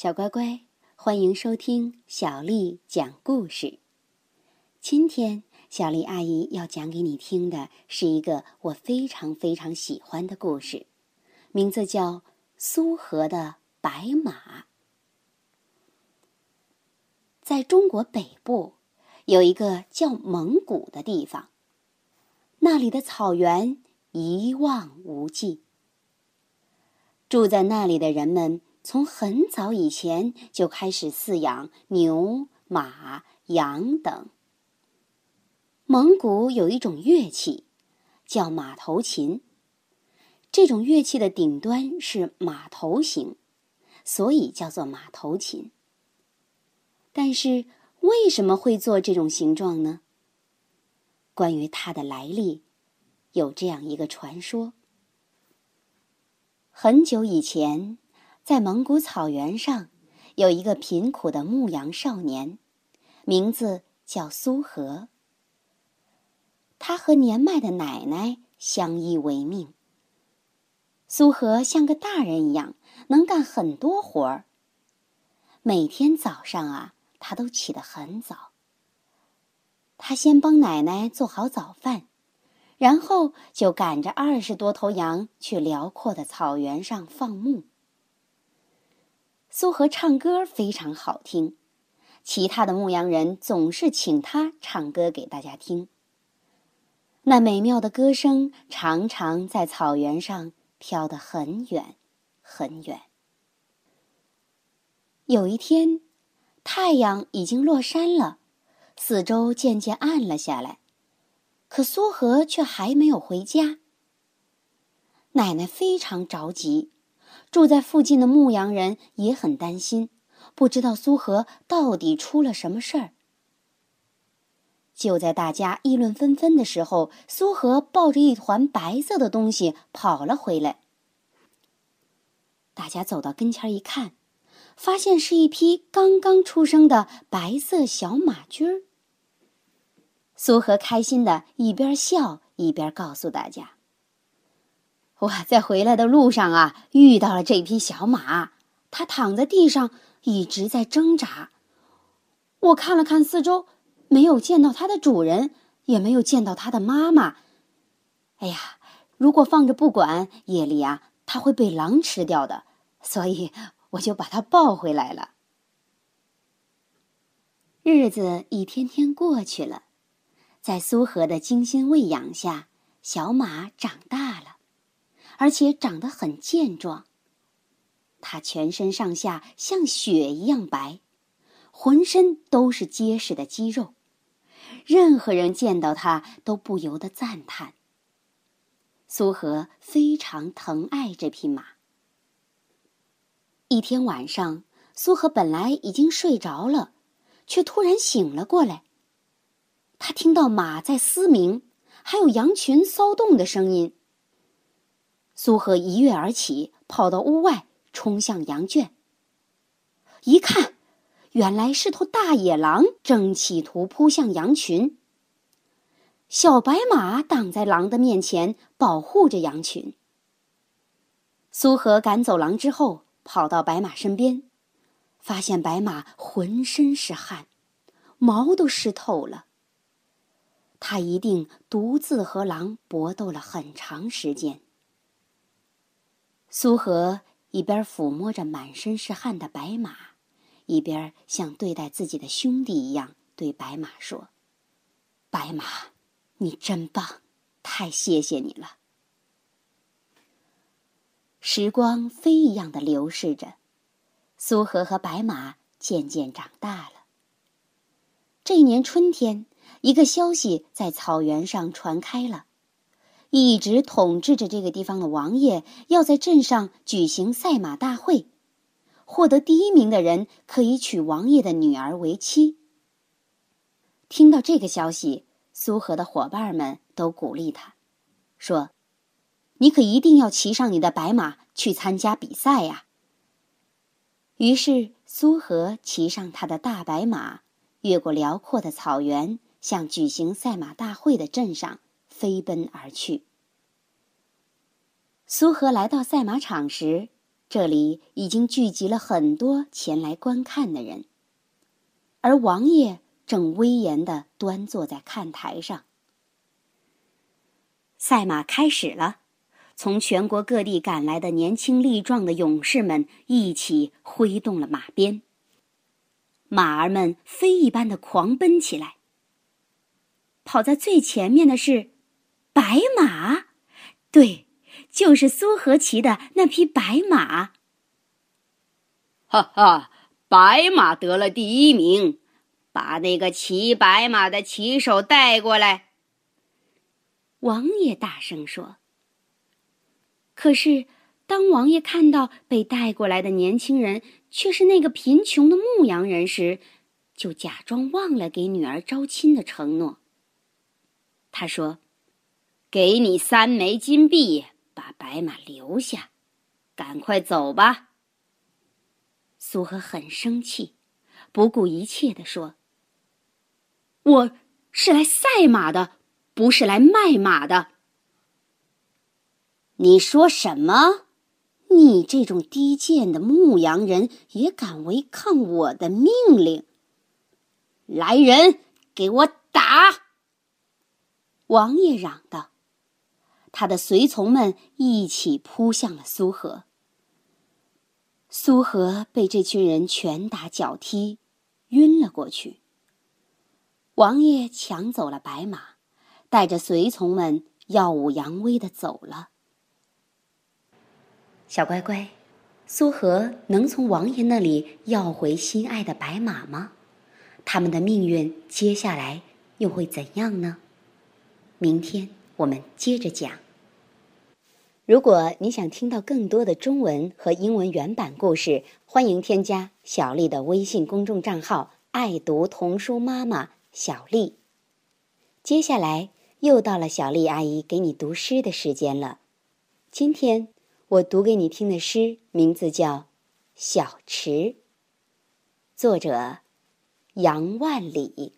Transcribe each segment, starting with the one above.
小乖乖，欢迎收听小丽讲故事。今天，小丽阿姨要讲给你听的是一个我非常非常喜欢的故事，名字叫《苏河的白马》。在中国北部，有一个叫蒙古的地方，那里的草原一望无际。住在那里的人们。从很早以前就开始饲养牛、马、羊等。蒙古有一种乐器，叫马头琴。这种乐器的顶端是马头形，所以叫做马头琴。但是为什么会做这种形状呢？关于它的来历，有这样一个传说：很久以前。在蒙古草原上，有一个贫苦的牧羊少年，名字叫苏和。他和年迈的奶奶相依为命。苏和像个大人一样，能干很多活儿。每天早上啊，他都起得很早。他先帮奶奶做好早饭，然后就赶着二十多头羊去辽阔的草原上放牧。苏和唱歌非常好听，其他的牧羊人总是请他唱歌给大家听。那美妙的歌声常常在草原上飘得很远，很远。有一天，太阳已经落山了，四周渐渐暗了下来，可苏和却还没有回家。奶奶非常着急。住在附近的牧羊人也很担心，不知道苏和到底出了什么事儿。就在大家议论纷纷的时候，苏和抱着一团白色的东西跑了回来。大家走到跟前一看，发现是一匹刚刚出生的白色小马驹儿。苏和开心的一边笑一边告诉大家。我在回来的路上啊，遇到了这匹小马，它躺在地上，一直在挣扎。我看了看四周，没有见到它的主人，也没有见到它的妈妈。哎呀，如果放着不管，夜里啊，它会被狼吃掉的，所以我就把它抱回来了。日子一天天过去了，在苏荷的精心喂养下，小马长大。而且长得很健壮。它全身上下像雪一样白，浑身都是结实的肌肉，任何人见到它都不由得赞叹。苏和非常疼爱这匹马。一天晚上，苏和本来已经睡着了，却突然醒了过来。他听到马在嘶鸣，还有羊群骚动的声音。苏荷一跃而起，跑到屋外，冲向羊圈。一看，原来是头大野狼正企图扑向羊群。小白马挡在狼的面前，保护着羊群。苏荷赶走狼之后，跑到白马身边，发现白马浑身是汗，毛都湿透了。他一定独自和狼搏斗了很长时间。苏和一边抚摸着满身是汗的白马，一边像对待自己的兄弟一样对白马说：“白马，你真棒，太谢谢你了。”时光飞一样的流逝着，苏和和白马渐渐长大了。这一年春天，一个消息在草原上传开了。一直统治着这个地方的王爷要在镇上举行赛马大会，获得第一名的人可以娶王爷的女儿为妻。听到这个消息，苏和的伙伴们都鼓励他，说：“你可一定要骑上你的白马去参加比赛呀！”于是，苏和骑上他的大白马，越过辽阔的草原，向举行赛马大会的镇上。飞奔而去。苏荷来到赛马场时，这里已经聚集了很多前来观看的人，而王爷正威严的端坐在看台上。赛马开始了，从全国各地赶来的年轻力壮的勇士们一起挥动了马鞭。马儿们飞一般的狂奔起来。跑在最前面的是白马，对。就是苏和骑的那匹白马。哈哈，白马得了第一名，把那个骑白马的骑手带过来。王爷大声说。可是，当王爷看到被带过来的年轻人却是那个贫穷的牧羊人时，就假装忘了给女儿招亲的承诺。他说：“给你三枚金币。”把白马留下，赶快走吧。苏荷很生气，不顾一切地说：“我是来赛马的，不是来卖马的。”你说什么？你这种低贱的牧羊人也敢违抗我的命令？来人，给我打！王爷嚷道。他的随从们一起扑向了苏荷。苏荷被这群人拳打脚踢，晕了过去。王爷抢走了白马，带着随从们耀武扬威的走了。小乖乖，苏荷能从王爷那里要回心爱的白马吗？他们的命运接下来又会怎样呢？明天。我们接着讲。如果你想听到更多的中文和英文原版故事，欢迎添加小丽的微信公众账号“爱读童书妈妈小丽”。接下来又到了小丽阿姨给你读诗的时间了。今天我读给你听的诗名字叫《小池》，作者杨万里。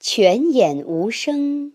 泉眼无声。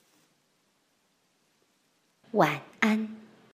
晚安。